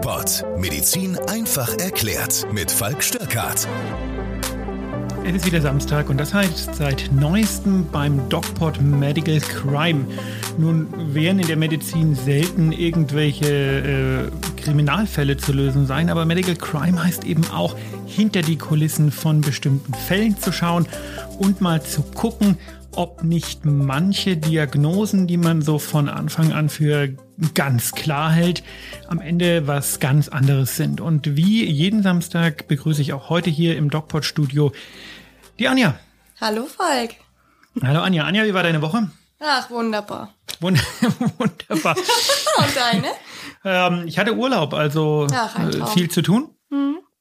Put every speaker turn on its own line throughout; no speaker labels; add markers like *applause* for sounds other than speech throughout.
DocPod. Medizin einfach erklärt. Mit Falk Störkart.
Es ist wieder Samstag und das heißt seit neuestem beim DocPod Medical Crime. Nun werden in der Medizin selten irgendwelche äh, Kriminalfälle zu lösen sein, aber Medical Crime heißt eben auch hinter die Kulissen von bestimmten Fällen zu schauen und mal zu gucken, ob nicht manche Diagnosen, die man so von Anfang an für ganz klar hält, am Ende was ganz anderes sind. Und wie jeden Samstag begrüße ich auch heute hier im DocPod Studio die Anja.
Hallo Falk.
Hallo Anja. Anja, wie war deine Woche?
Ach, wunderbar.
Wund *laughs* wunderbar. *laughs*
Und deine?
ähm, ich hatte Urlaub, also
Ach,
äh, viel zu tun.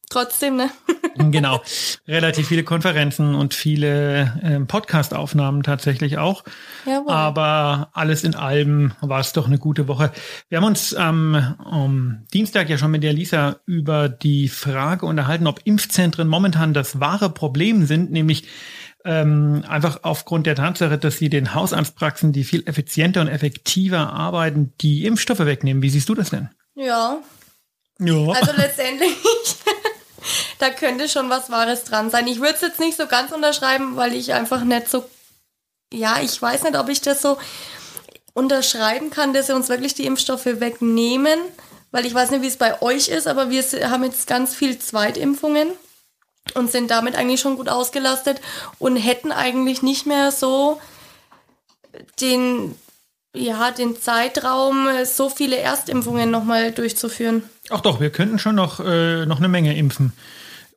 Trotzdem, ne? *laughs*
genau. Relativ viele Konferenzen und viele ähm, Podcast-Aufnahmen tatsächlich auch.
Jawohl.
Aber alles in allem war es doch eine gute Woche. Wir haben uns ähm, am Dienstag ja schon mit der Lisa über die Frage unterhalten, ob Impfzentren momentan das wahre Problem sind, nämlich ähm, einfach aufgrund der Tatsache, dass sie den Hausarztpraxen, die viel effizienter und effektiver arbeiten, die Impfstoffe wegnehmen. Wie siehst du das denn?
Ja,
Ja.
also letztendlich, da könnte schon was Wahres dran sein. Ich würde es jetzt nicht so ganz unterschreiben, weil ich einfach nicht so, ja, ich weiß nicht, ob ich das so unterschreiben kann, dass sie uns wirklich die Impfstoffe wegnehmen, weil ich weiß nicht, wie es bei euch ist, aber wir haben jetzt ganz viel Zweitimpfungen und sind damit eigentlich schon gut ausgelastet und hätten eigentlich nicht mehr so den, ja, den Zeitraum, so viele Erstimpfungen nochmal durchzuführen.
Ach doch, wir könnten schon noch, äh, noch eine Menge impfen.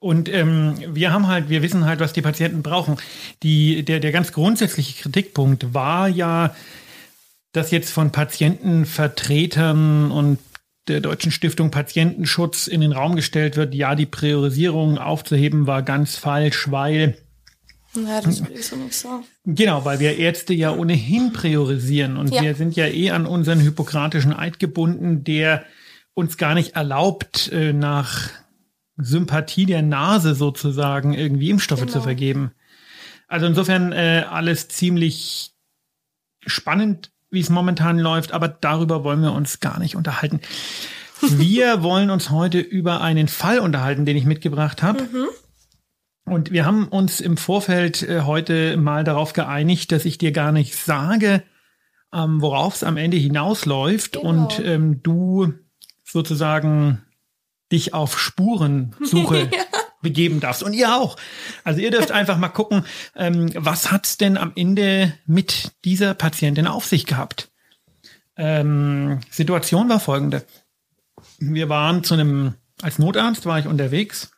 Und ähm, wir haben halt, wir wissen halt, was die Patienten brauchen. Die, der, der ganz grundsätzliche Kritikpunkt war ja, dass jetzt von Patientenvertretern und der Deutschen Stiftung Patientenschutz in den Raum gestellt wird, ja, die Priorisierung aufzuheben war ganz falsch, weil
Ja, das würde ich so nicht sagen.
Genau, weil wir Ärzte ja ohnehin priorisieren und
Ja.
wir sind ja eh an unseren hippokratischen Eid gebunden, der uns gar nicht erlaubt, äh, nach Sympathie der Nase sozusagen irgendwie Impfstoffe
Genau.
zu vergeben. Also insofern äh, alles ziemlich spannend, wie es momentan läuft, aber darüber wollen wir uns gar nicht unterhalten. *laughs* Wir wollen uns heute über einen Fall unterhalten, den ich mitgebracht habe. Und wir haben uns im Vorfeld äh, heute mal darauf geeinigt, dass ich dir gar nicht sage, ähm, worauf es am Ende hinausläuft
Genau.
und ähm, du sozusagen dich auf Spurensuche *laughs* begeben darfst. Und ihr auch. Also ihr dürft *laughs* einfach mal gucken, ähm, was hat's denn am Ende mit dieser Patientin auf sich gehabt? Ähm, Situation war folgende. Wir waren zu einem, als Notarzt war ich unterwegs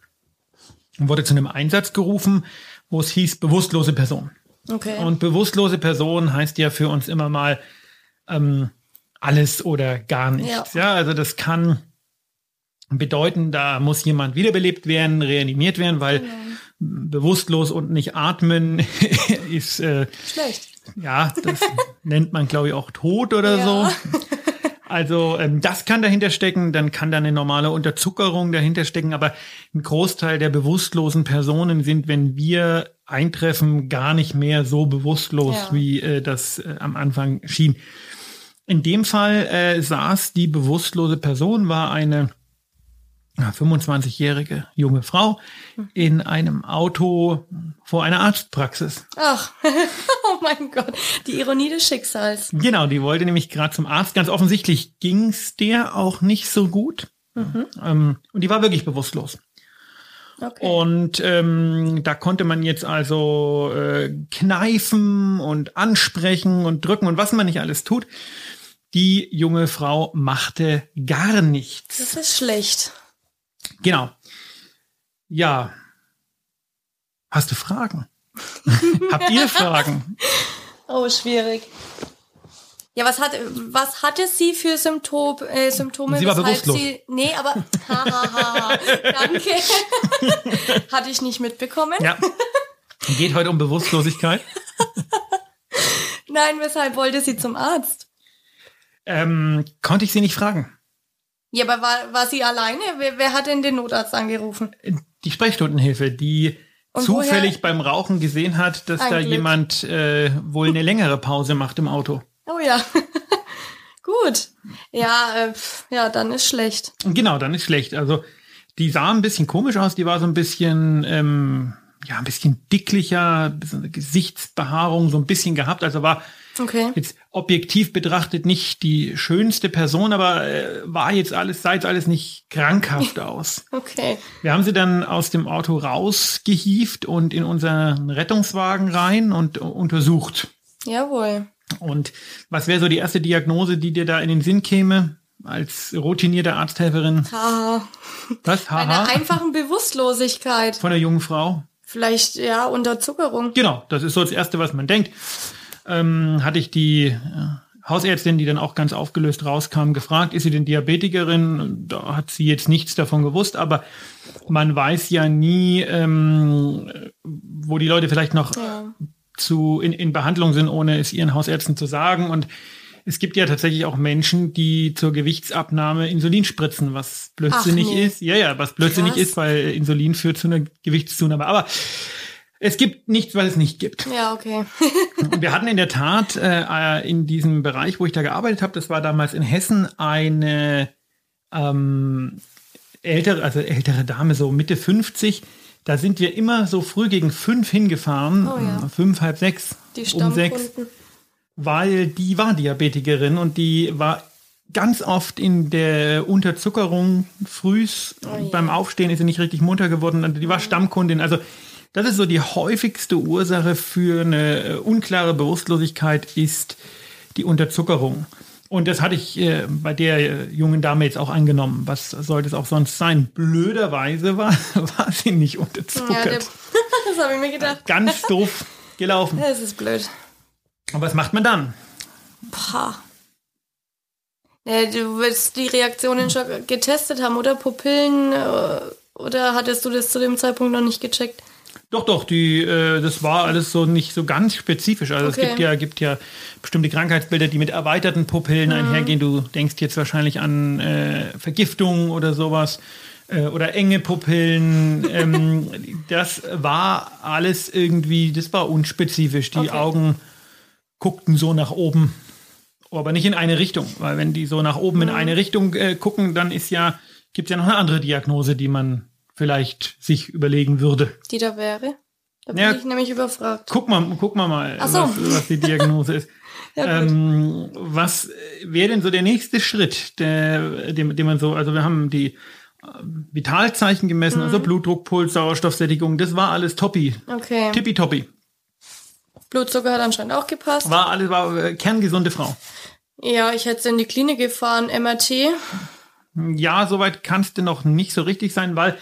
und wurde zu einem Einsatz gerufen, wo es hieß bewusstlose Person.
Okay.
Und bewusstlose Person heißt ja für uns immer mal ähm, alles oder gar nichts. Ja. also das kann bedeuten, da muss jemand wiederbelebt werden, reanimiert werden, weil bewusstlos und nicht atmen *laughs* ist äh,
Schlecht.
ja, das nennt man glaube ich auch tot oder
Ja.
so. Also ähm, das kann dahinter stecken, dann kann da eine normale Unterzuckerung dahinter stecken, aber ein Großteil der bewusstlosen Personen sind, wenn wir eintreffen, gar nicht mehr so bewusstlos,
Ja.
wie äh, das äh, am Anfang schien. In dem Fall äh, saß die bewusstlose Person, war eine ja, 25-jährige junge Frau in einem Auto vor einer Arztpraxis.
Ach, *laughs* oh mein Gott. Die Ironie des Schicksals.
Genau, die wollte nämlich gerade zum Arzt. Ganz offensichtlich ging's der auch nicht so gut. Ähm, und die war wirklich bewusstlos.
Okay.
Und ähm, da konnte man jetzt also äh, kneifen und ansprechen und drücken und was man nicht alles tut. Die junge Frau machte gar nichts.
Das ist schlecht.
Genau. Ja. Hast du Fragen? *laughs* Habt ihr Fragen?
Oh, schwierig. Ja, was, hat, was hatte sie für Symptom, äh, Symptome?
Sie war bewusstlos.
Sie, nee, aber ha, ha, ha. danke. *laughs* Hatte ich nicht mitbekommen.
Ja. Geht heute um Bewusstlosigkeit.
Nein, weshalb wollte sie zum Arzt?
Ähm, konnte ich sie nicht fragen.
Ja, aber war, war sie alleine? Wer, wer hat denn den Notarzt angerufen?
Die Sprechstundenhilfe, die
Und
zufällig beim Rauchen gesehen hat, dass da
Glück.
jemand äh, wohl eine längere Pause macht im Auto.
Oh ja. *laughs* Gut. Ja, äh, pf, ja, dann ist schlecht.
Genau, dann ist schlecht. Also die sah ein bisschen komisch aus, die war so ein bisschen, ähm, ja, ein bisschen dicklicher, eine Gesichtsbehaarung so ein bisschen gehabt. Also war
Okay.
jetzt objektiv betrachtet nicht die schönste Person, aber äh, war jetzt alles, sah jetzt alles nicht krankhaft *laughs* aus.
Okay.
Wir haben sie dann aus dem Auto rausgehieft und in unseren Rettungswagen rein und untersucht.
Jawohl.
Und was wäre so die erste Diagnose, die dir da in den Sinn käme, als routinierte Arzthelferin?
Haha.
Was?
Eine
Haha.
einfachen Bewusstlosigkeit.
Von der jungen Frau?
Vielleicht, ja, Unterzuckerung.
Genau, das ist so das Erste, was man denkt. Ähm, hatte ich die äh, Hausärztin, die dann auch ganz aufgelöst rauskam, gefragt, ist sie denn Diabetikerin? Da hat sie jetzt nichts davon gewusst, aber man weiß ja nie, ähm, wo die Leute vielleicht noch
Ja.
zu, in, in Behandlung sind, ohne es ihren Hausärzten zu sagen. Und es gibt ja tatsächlich auch Menschen, die zur Gewichtsabnahme Insulin spritzen, was blödsinnig
nee.
ist. Ja, ja, was blödsinnig
Krass.
ist, weil Insulin führt zu einer Gewichtszunahme. Aber es gibt nichts, was es nicht gibt.
Ja, okay. *laughs*
Wir hatten in der Tat äh, in diesem Bereich, wo ich da gearbeitet habe, das war damals in Hessen, eine ähm, ältere, also ältere Dame, so Mitte 50. Da sind wir immer so früh gegen fünf hingefahren,
Oh ja.
äh, fünf, halb sechs,
Die
um sechs, weil die war Diabetikerin und die war ganz oft in der Unterzuckerung frühs.
Oh je.
Beim Aufstehen ist sie nicht richtig munter geworden. und Die war Stammkundin. Also das ist so die häufigste Ursache für eine äh, unklare Bewusstlosigkeit ist die Unterzuckerung. Und das hatte ich äh, bei der äh, jungen Dame jetzt auch angenommen. Was sollte es auch sonst sein? Blöderweise war, *laughs* war sie nicht
Ja, der,
unterzuckert.
das *laughs* habe ich mir gedacht.
Ganz doof gelaufen.
Das ist blöd.
Und was macht man dann?
Pah. Ja, du willst die Reaktionen schon getestet haben, oder? Pupillen, äh, oder hattest du das zu dem Zeitpunkt noch nicht gecheckt?
Doch, doch, die, äh, das war alles so nicht so ganz spezifisch. Also es
Okay.
gibt ja, gibt ja bestimmte Krankheitsbilder, die mit erweiterten Pupillen
Mhm.
einhergehen. Du denkst jetzt wahrscheinlich an äh, Vergiftung oder sowas äh, oder enge Pupillen. *laughs* ähm, das war alles irgendwie, das war unspezifisch. Die
Okay.
Augen guckten so nach oben, aber nicht in eine Richtung, weil wenn die so nach oben
Mhm.
in eine Richtung äh, gucken, dann ist ja, gibt es ja noch eine andere Diagnose, die man vielleicht sich überlegen würde.
Die da wäre? Da bin
Ja.
ich nämlich überfragt.
Guck mal, guck mal mal,
so.
was, was die Diagnose ist. *laughs*
Ja,
ähm, was wäre denn so der nächste Schritt, der, den, den man so, also wir haben die äh, Vitalzeichen gemessen,
Mhm.
also Blutdruck, Puls, Sauerstoffsättigung, das war alles toppi,
Okay.
tippitoppi.
Blutzucker hat anscheinend auch gepasst.
War alles, war äh, kerngesunde Frau.
Ja, ich hätte in die Klinik gefahren, MRT.
Ja, soweit kannst du noch nicht so richtig sein, weil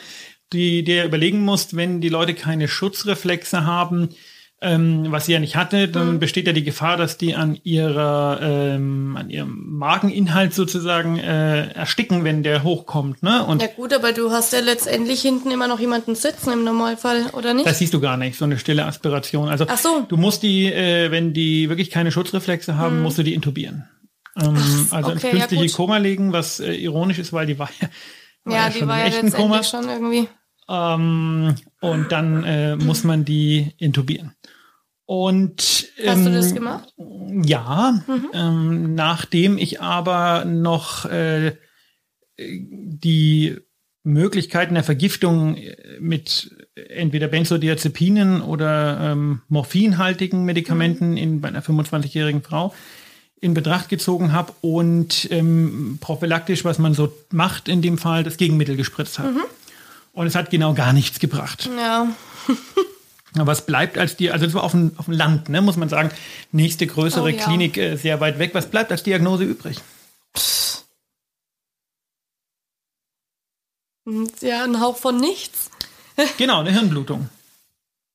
du dir überlegen musst, wenn die Leute keine Schutzreflexe haben, ähm, was sie ja nicht hatte, dann besteht ja die Gefahr, dass die an ihrer ähm, an ihrem Mageninhalt sozusagen äh, ersticken, wenn der hochkommt, ne? Und
Ja gut, aber du hast ja letztendlich hinten immer noch jemanden sitzen im Normalfall, oder nicht?
das siehst du gar nicht, so eine stille Aspiration. Also
so.
du musst die, äh, wenn die wirklich keine Schutzreflexe haben, musst du die intubieren. Ähm, also ins
okay, ja,
künstliche
gut.
Koma legen, was äh, ironisch ist, weil die war ja, war
ja, die
schon
war
im
ja
echten Koma.
schon irgendwie.
Ähm, und dann äh, muss man die intubieren. Und
Hast
ähm,
du das gemacht?
Ja, ähm, nachdem ich aber noch äh, die Möglichkeiten der Vergiftung äh, mit entweder Benzodiazepinen oder ähm, morphinhaltigen Medikamenten in, bei einer 25-jährigen Frau in Betracht gezogen habe und ähm, prophylaktisch, was man so macht in dem Fall, das Gegenmittel gespritzt habe. Und es hat genau gar nichts gebracht.
Ja. *laughs*
Aber was bleibt als die, also das war auf dem, auf dem Land, ne, muss man sagen, nächste größere
Oh ja.
Klinik äh, sehr weit weg. Was bleibt als Diagnose übrig?
Und Ja, ein Hauch von nichts.
Genau, eine Hirnblutung.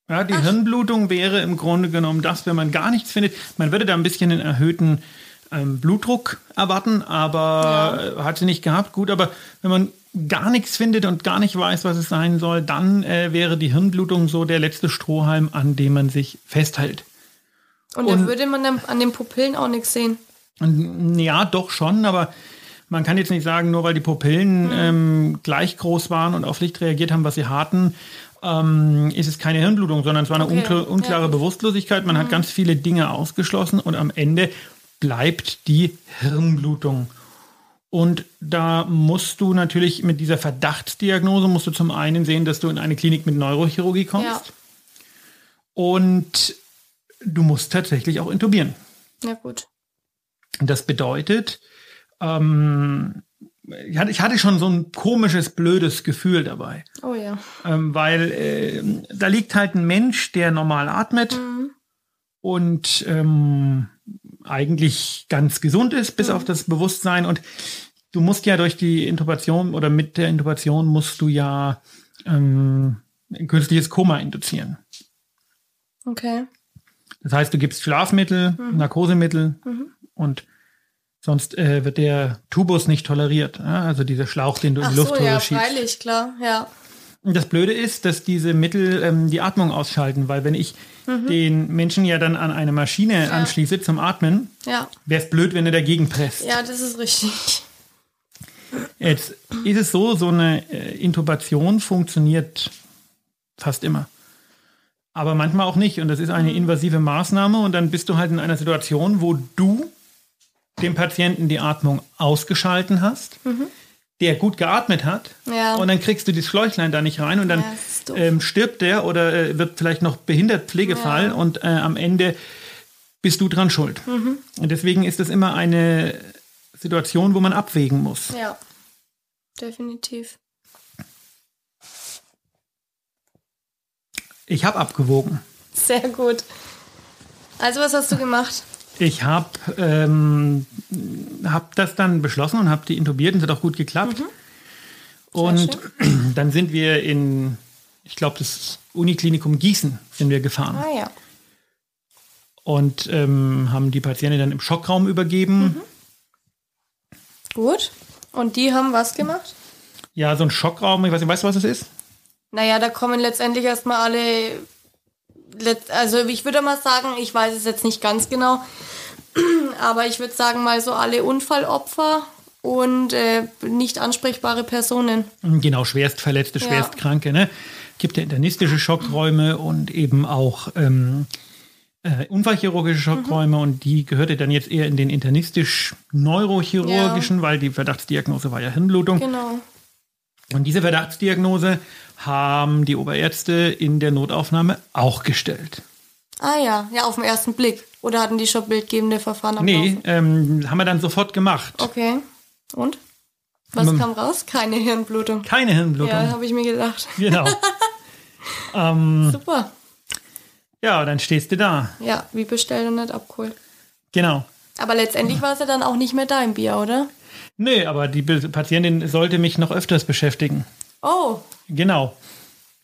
Ja, die Hirnblutung wäre im Grunde genommen das, wenn man gar nichts findet. Man würde da ein bisschen einen erhöhten ähm, Blutdruck erwarten, aber hat sie nicht gehabt. Gut, aber wenn man gar nichts findet und gar nicht weiß, was es sein soll, dann äh, wäre die Hirnblutung so der letzte Strohhalm, an dem man sich festhält.
Und,
Und-
da würde man dann an den Pupillen auch nichts sehen.
Und, Ja, doch schon, aber man kann jetzt nicht sagen, nur weil die
Mhm.
Pupillen ähm, gleich groß waren und auf Licht reagiert haben, was sie hatten, ähm, ist es keine Hirnblutung, sondern es war eine
Okay,
unklar, unklare
ja. Mhm.
Bewusstlosigkeit. Man hat ganz viele Dinge ausgeschlossen und am Ende bleibt die Hirnblutung. Und da musst du natürlich mit dieser Verdachtsdiagnose musst du zum einen sehen, dass du in eine Klinik mit Neurochirurgie kommst.
Ja.
Und du musst tatsächlich auch intubieren.
Na gut.
Das bedeutet, ähm, ich, hatte, ich hatte schon so ein komisches, blödes Gefühl dabei.
Oh ja.
Ähm, weil äh, da liegt halt ein Mensch, der normal atmet und ähm, eigentlich ganz gesund ist, bis auf das Bewusstsein. Und du musst ja durch die Intubation oder mit der Intubation musst du ja ähm, ein künstliches Koma induzieren.
Okay.
Das heißt, du gibst Schlafmittel, Narkosemittel und sonst äh, wird der Tubus nicht toleriert. Ja? Also dieser Schlauch, den du in
Ach
die
so,
Luftröhre
ja,
schiebst.
freilich, klar. Ja.
Und das Blöde ist, dass diese Mittel ähm, die Atmung ausschalten, weil wenn ich den Menschen ja dann an eine Maschine anschließe zum Atmen,
Ja.
wäre es blöd, wenn er dagegen presst.
Ja, das ist richtig.
Jetzt ist es so, so eine äh, Intubation funktioniert fast immer. Aber manchmal auch nicht. Und das ist eine invasive Maßnahme. Und dann bist du halt in einer Situation, wo du dem Patienten die Atmung ausgeschalten hast, der gut geatmet hat.
Ja.
Und dann kriegst du das Schläuchlein da nicht rein. Und dann
Ja,
ähm, stirbt der oder äh, wird vielleicht noch behindert Pflegefall.
Ja.
Und äh, am Ende bist du dran schuld.
Mhm.
Und deswegen ist das immer eine Situation, wo man abwägen muss.
Ja. Definitiv.
Ich habe abgewogen.
Sehr gut. Also, was hast du gemacht?
Ich habe ähm, hab das dann beschlossen und habe die intubiert und es hat auch gut geklappt. Und *clears throat* dann sind wir in, ich glaube, das Uniklinikum Gießen sind wir gefahren
Ah ja.
und ähm, haben die Patientin dann im Schockraum übergeben.
Gut. Und die haben was gemacht?
Ja, so ein Schockraum, ich weiß nicht, weißt du, was das ist?
Naja, da kommen letztendlich erstmal alle. Also, ich würde mal sagen, ich weiß es jetzt nicht ganz genau, *clears throat* aber ich würde sagen, mal so alle Unfallopfer und äh, nicht ansprechbare Personen.
Genau, Schwerstverletzte,
Ja.
Schwerstkranke. Ne? Gibt ja internistische Schockräume und eben auch ähm, äh, unfallchirurgische Schockräume und die gehörte dann jetzt eher in den internistisch-neurochirurgischen, weil die Verdachtsdiagnose war ja Hirnblutung.
Genau.
Und diese Verdachtsdiagnose haben die Oberärzte in der Notaufnahme auch gestellt.
Ah ja, ja, auf den ersten Blick. Oder hatten die schon bildgebende Verfahren am
Nee, ähm, haben wir dann sofort gemacht.
Okay. Und? Was
Ähm,
kam raus? Keine Hirnblutung.
Keine Hirnblutung.
Ja, habe ich mir gedacht.
Genau. *laughs*
Super.
Ja, dann stehst du da.
Ja, wie bestellt und nicht abgeholt.
Genau.
Aber letztendlich war es ja dann auch nicht mehr dein Bier, oder?
Nee, aber die Patientin sollte mich noch öfters beschäftigen.
Oh,
Genau.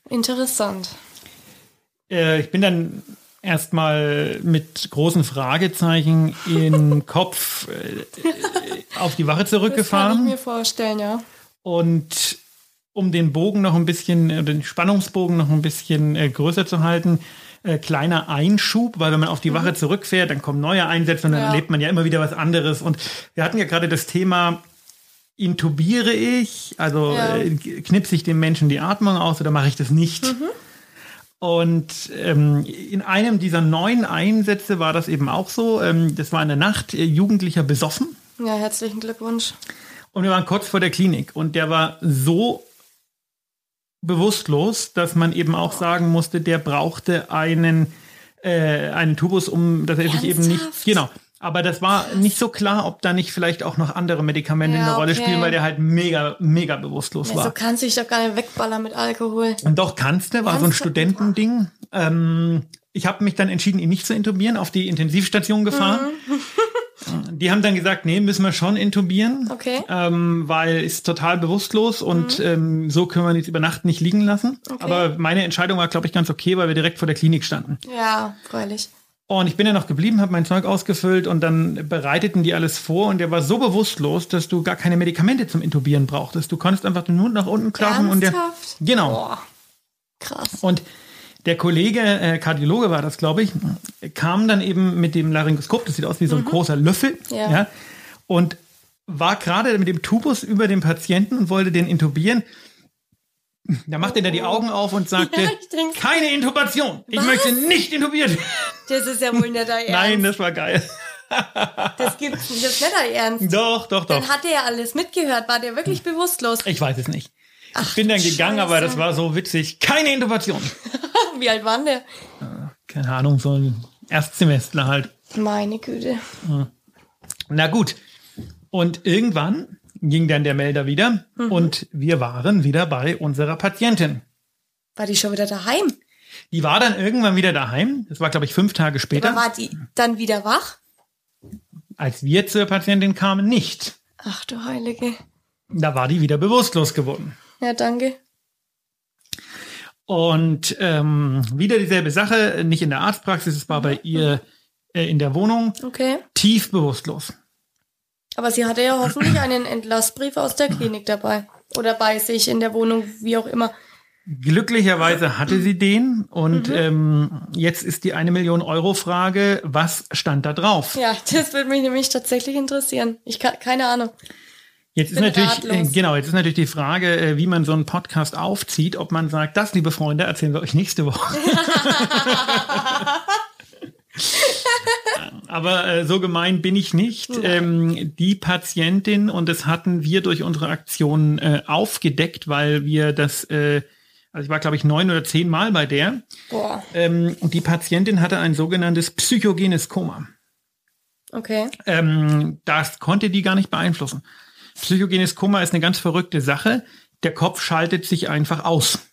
interessant.
Äh, ich bin dann erstmal mit großen Fragezeichen im *laughs* Kopf äh, auf die Wache
Das kann ich
zurückgefahren
mir vorstellen, ja.
und um den Bogen noch ein bisschen, äh, den Spannungsbogen noch ein bisschen äh, größer zu halten, äh, kleiner Einschub, weil wenn man auf die Wache zurückfährt, dann kommen neue Einsätze und dann
Ja.
erlebt man ja immer wieder was anderes. Und wir hatten ja gerade das Thema, intubiere ich, also
Ja.
äh, knipse ich dem Menschen die Atmung aus oder mache ich das nicht? Und ähm, in einem dieser neuen Einsätze war das eben auch so. Ähm, das war in der Nacht, äh, Jugendlicher besoffen.
Ja, herzlichen Glückwunsch.
Und wir waren kurz vor der Klinik und der war so bewusstlos, dass man eben auch sagen musste, der brauchte einen, äh, einen Tubus, um dass er sich eben nicht.
Ernsthaft?
Genau. Aber das war nicht so klar, ob da nicht vielleicht auch noch andere Medikamente
Ja,
eine Rolle
okay.
spielen, weil der halt mega, mega bewusstlos
Ja,
war.
so kannst du dich doch gar nicht wegballern mit Alkohol.
Und doch kannst du, war so ein? Studentending. Ähm, ich habe mich dann entschieden, ihn nicht zu intubieren, auf die Intensivstation gefahren.
Mhm.
Die haben dann gesagt, nee, müssen wir schon intubieren,
Okay. Mhm.
ähm, weil ist total bewusstlos und ähm, so können wir ihn jetzt über Nacht nicht liegen lassen. Aber meine Entscheidung war, glaube ich, ganz okay, weil wir direkt vor der Klinik standen.
Ja, freilich.
Und ich bin ja noch geblieben, habe mein Zeug ausgefüllt und dann bereiteten die alles vor und der war so bewusstlos, dass du gar keine Medikamente zum Intubieren brauchtest. Du konntest einfach den Mund nach unten klappen und der genau.
Boah. Krass.
Und der Kollege, äh, Kardiologe war das, glaube ich, kam dann eben mit dem Laryngoskop, das sieht aus wie so ein großer Löffel,
Mhm. Ja.
ja, und war gerade mit dem Tubus über dem Patienten und wollte den intubieren. Da machte er die Augen auf und sagte, *laughs*
Ja, ich
keine Intubation. Ich möchte nicht intubiert werden.
Das ist ja wohl nicht dein *laughs* Ernst.
Nein, das war geil.
Das gibt's nicht, das ist nicht dein Ernst.
Doch, doch, doch.
Dann hat er ja alles mitgehört, war der wirklich bewusstlos.
Ich weiß es nicht. Ich
Ach,
bin dann gegangen, aber
Scheiße.
das war so witzig. Keine Innovation. *laughs*
Wie alt war denn der?
Keine Ahnung, so ein Erstsemestler halt.
Meine Güte.
Na gut. Und irgendwann ging dann der Melder wieder
Mhm.
und wir waren wieder bei unserer Patientin.
War die schon wieder daheim?
Die war dann irgendwann wieder daheim. Das war, glaube ich, fünf Tage
Aber
später.
war die dann wieder wach?
Als wir zur Patientin kamen, nicht.
Ach du Heilige.
Da war die wieder bewusstlos geworden.
Ja, danke.
Und ähm, wieder dieselbe Sache, nicht in der Arztpraxis, es war bei ihr äh, in der Wohnung,
Okay.
tief bewusstlos.
Aber sie hatte ja hoffentlich einen Entlassbrief aus der Klinik dabei. Oder bei sich in der Wohnung, wie auch immer.
Glücklicherweise hatte sie den und ähm, jetzt ist die eine Million Euro Frage, was stand da drauf?
Ja, das würde mich nämlich tatsächlich interessieren. Ich kann, keine Ahnung.
Jetzt ist natürlich, äh, genau, jetzt ist natürlich die Frage, äh, wie man so einen Podcast aufzieht, ob man sagt, das, liebe Freunde, erzählen wir euch nächste Woche. *laughs* Aber äh, so gemein bin ich nicht. Ähm, die Patientin, und das hatten wir durch unsere Aktion äh, aufgedeckt, weil wir das, äh, also ich war, glaube ich, neun oder zehn Mal bei der.
Boah.
Ähm, und die Patientin hatte ein sogenanntes psychogenes Koma.
Okay.
Ähm, das konnte die gar nicht beeinflussen. Psychogenes Koma ist eine ganz verrückte Sache. Der Kopf schaltet sich einfach aus.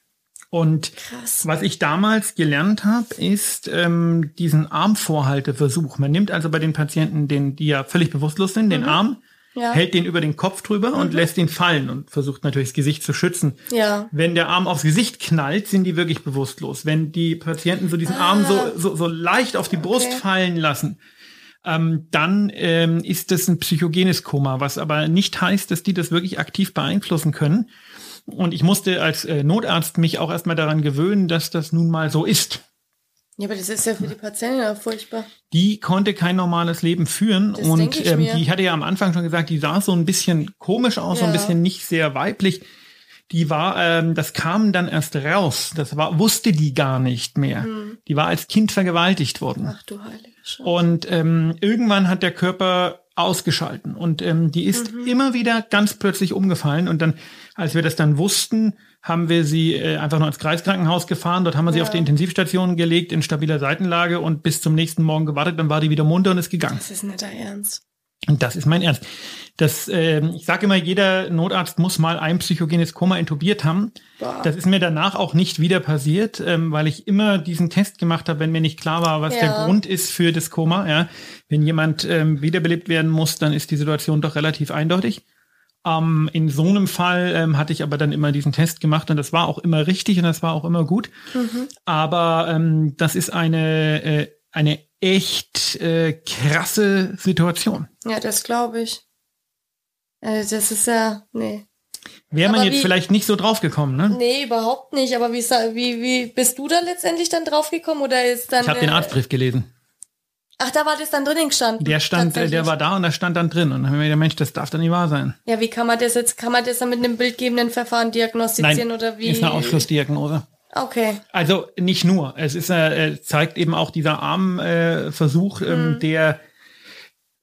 Und
Krass.
was ich damals gelernt habe, ist ähm, diesen Armvorhalteversuch. Man nimmt also bei den Patienten, den, die ja völlig bewusstlos sind, den Arm,
Ja.
hält den über den Kopf drüber und lässt ihn fallen und versucht natürlich das Gesicht zu schützen.
Ja.
Wenn der Arm aufs Gesicht knallt, sind die wirklich bewusstlos. Wenn die Patienten so diesen Arm so, so, so leicht auf die Brust
Okay.
fallen lassen, ähm, dann ähm, ist das ein psychogenes Koma, was aber nicht heißt, dass die das wirklich aktiv beeinflussen können. Und ich musste als äh, Notarzt mich auch erstmal daran gewöhnen, dass das nun mal so ist.
Ja, aber das ist ja für die Patientin ja furchtbar.
Die konnte kein normales Leben führen
Das
und
ich
ähm, die hatte ja am Anfang schon gesagt, die sah so ein bisschen komisch aus, so ein
Ja.
bisschen nicht sehr weiblich. Die war, ähm, das kam dann erst raus. Das war, wusste die gar nicht mehr.
Hm.
Die war als Kind vergewaltigt worden.
Ach du heilige Scheiße.
Und ähm, irgendwann hat der Körper ausgeschalten und ähm, die ist
Mhm.
immer wieder ganz plötzlich umgefallen und dann, als wir das dann wussten, haben wir sie äh, einfach nur ins Kreiskrankenhaus gefahren. Dort haben wir sie
Ja.
auf die Intensivstation gelegt in stabiler Seitenlage und bis zum nächsten Morgen gewartet. Dann war die wieder munter und ist gegangen.
Das ist nicht dein Ernst.
Und das ist mein Ernst. Das, ähm, ich sage immer, jeder Notarzt muss mal ein psychogenes Koma intubiert haben.
Boah.
Das ist mir danach auch nicht wieder passiert, ähm, weil ich immer diesen Test gemacht habe, wenn mir nicht klar war, was
Ja.
der Grund ist für das Koma. Ja. Wenn jemand ähm, wiederbelebt werden muss, dann ist die Situation doch relativ eindeutig. Ähm, in so einem Fall ähm, hatte ich aber dann immer diesen Test gemacht und das war auch immer richtig und das war auch immer gut. Aber ähm, das ist eine, äh, eine echt äh, krasse Situation.
Ja, das glaube ich. Äh, das ist ja, nee.
Wäre man
Aber
jetzt
wie-
vielleicht nicht so drauf gekommen, ne?
Nee, überhaupt nicht. Aber wie, wie, wie bist du da letztendlich dann draufgekommen oder ist dann.
Ich habe den
äh,
Arztbrief gelesen.
Ach, da war das dann drinnen gestanden.
Der stand, äh, der war da und da stand dann drin. Und dann haben wir gedacht, Mensch, das darf doch nicht wahr sein.
Ja, wie kann man das jetzt, kann man das dann mit einem bildgebenden Verfahren diagnostizieren oder wie?
ist eine Ausschlussdiagnose.
Okay.
Also nicht nur. Es ist, äh, äh, zeigt eben auch dieser Armversuch, äh, Versuch, ähm,
Mhm.
der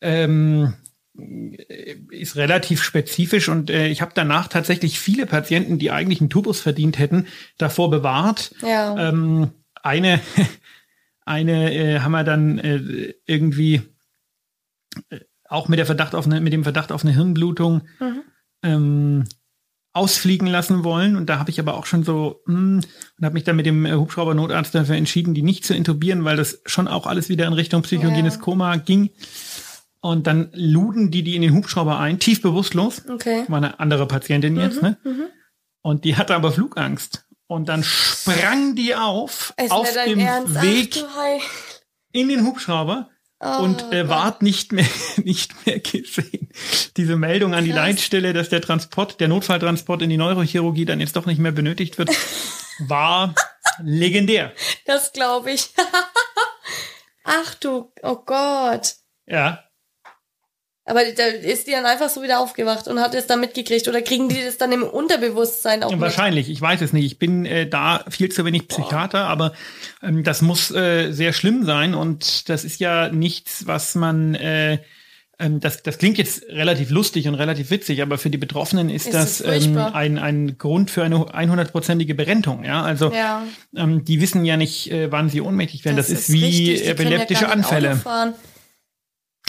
ähm, äh, ist relativ spezifisch und äh, ich habe danach tatsächlich viele Patienten, die eigentlich einen Tubus verdient hätten, davor bewahrt.
Ja.
Ähm, eine *laughs* eine äh, haben wir dann äh, irgendwie äh, auch mit der Verdacht auf eine, mit dem Verdacht auf eine Hirnblutung
Mhm.
ähm, ausfliegen lassen wollen. Und da habe ich aber auch schon so hm, und habe mich dann mit dem äh, Hubschrauber-Notarzt dafür entschieden, die nicht zu intubieren, weil das schon auch alles wieder in Richtung psychogenes
Ja.
Koma ging. Und dann luden die die in den Hubschrauber ein, tief bewusstlos.
Okay.
War eine andere Patientin jetzt, ne? Und die hatte aber Flugangst. Und dann sprang die auf,
Ist
auf dem
Ernst?
Weg
Ach,
in den Hubschrauber
Oh,
und äh, ward nicht mehr, *laughs* nicht mehr gesehen. Diese Meldung an die
Krass.
Leitstelle, dass der Transport, der Notfalltransport in die Neurochirurgie dann jetzt doch nicht mehr benötigt wird, *laughs* war legendär.
Das glaube ich. *laughs* Ach du, oh Gott.
Ja.
Aber da ist die dann einfach so wieder aufgewacht und hat es dann mitgekriegt. Oder kriegen die das dann im Unterbewusstsein auch
Ja,
mit?
wahrscheinlich, ich weiß es nicht. Ich bin äh, da viel zu wenig Psychiater, aber ähm, das muss äh, sehr schlimm sein und das ist ja nichts, was man äh, ähm, das, das klingt jetzt relativ lustig und relativ witzig, aber für die Betroffenen ist,
Ist
das ähm, ein, ein Grund für eine 100-prozentige Berentung. Ja, also
Ja.
ähm, die wissen ja nicht, äh, wann sie ohnmächtig werden. Das, ist,
richtig.
wie
ja
epileptische
nicht
Anfälle.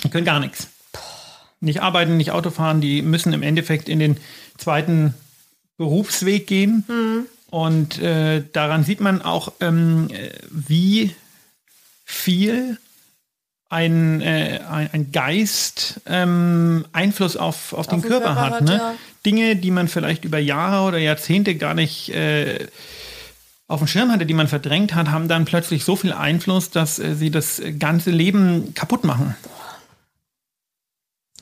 Die können gar nichts. Nicht arbeiten, nicht Auto fahren, die müssen im Endeffekt in den zweiten Berufsweg gehen. Und äh, daran sieht man auch, ähm, äh, wie viel ein, äh, ein, ein Geist ähm, Einfluss auf, auf, den
den
Körper,
Körper
hat.
hat,
ne?
ja.
Dinge, die man vielleicht über Jahre oder Jahrzehnte gar nicht äh, auf dem Schirm hatte, die man verdrängt hat, haben dann plötzlich so viel Einfluss, dass äh, sie das ganze Leben kaputt machen.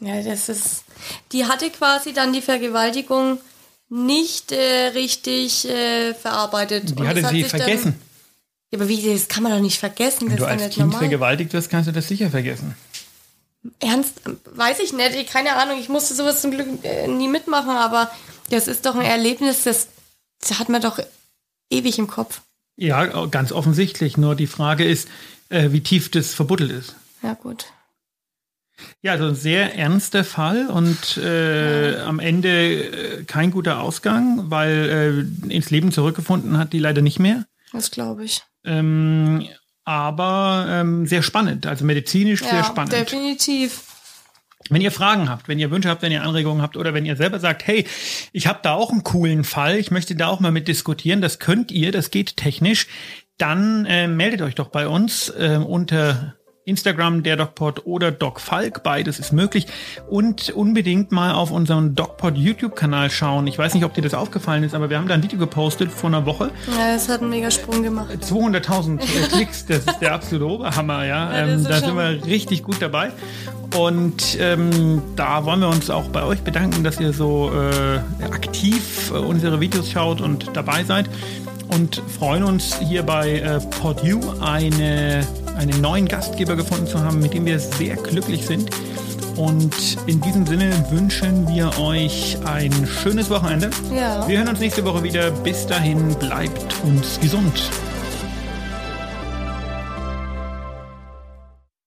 Ja, das ist. Die hatte quasi dann die Vergewaltigung nicht äh, richtig äh, verarbeitet.
Die hatte
hat
sie
sich dann-
vergessen.
Ja, aber wie, das kann man doch nicht vergessen.
Wenn du als
nicht
Kind
normal.
vergewaltigt wirst, kannst du das sicher vergessen.
Ernst, weiß ich nicht, ich- keine Ahnung, ich musste sowas zum Glück äh, nie mitmachen, aber das ist doch ein Erlebnis, das, das hat man doch ewig im Kopf.
Ja, ganz offensichtlich. Nur die Frage ist, äh, wie tief das verbuddelt ist.
Ja, gut.
Ja, also ein sehr ernster Fall und äh, am Ende äh, kein guter Ausgang, weil äh, ins Leben zurückgefunden hat die leider nicht mehr.
Das glaube ich.
Ähm, aber ähm, sehr spannend, also medizinisch sehr
Ja,
spannend.
definitiv.
Wenn ihr Fragen habt, wenn ihr Wünsche habt, wenn ihr Anregungen habt oder wenn ihr selber sagt, hey, ich habe da auch einen coolen Fall, ich möchte da auch mal mit diskutieren, das könnt ihr, das geht technisch, dann äh, meldet euch doch bei uns äh, unter Instagram, der DocPod oder Doc Falk, beides ist möglich. Und unbedingt mal auf unseren DocPod YouTube-Kanal schauen. Ich weiß nicht, ob dir das aufgefallen ist, aber wir haben da ein Video gepostet vor einer Woche.
Ja, das hat einen mega Sprung gemacht.
200.000 äh, *laughs* Klicks, das ist der absolute Oberhammer, ja.
Ja,
ähm, da sind wir richtig gut dabei. Und ähm, da wollen wir uns auch bei euch bedanken, dass ihr so äh, aktiv äh, unsere Videos schaut und dabei seid. Und freuen uns hier bei äh, PodU eine, einen neuen Gastgeber gefunden zu haben, mit dem wir sehr glücklich sind. Und in diesem Sinne wünschen wir euch ein schönes Wochenende.
Ja.
Wir hören uns nächste Woche wieder. Bis dahin bleibt uns gesund.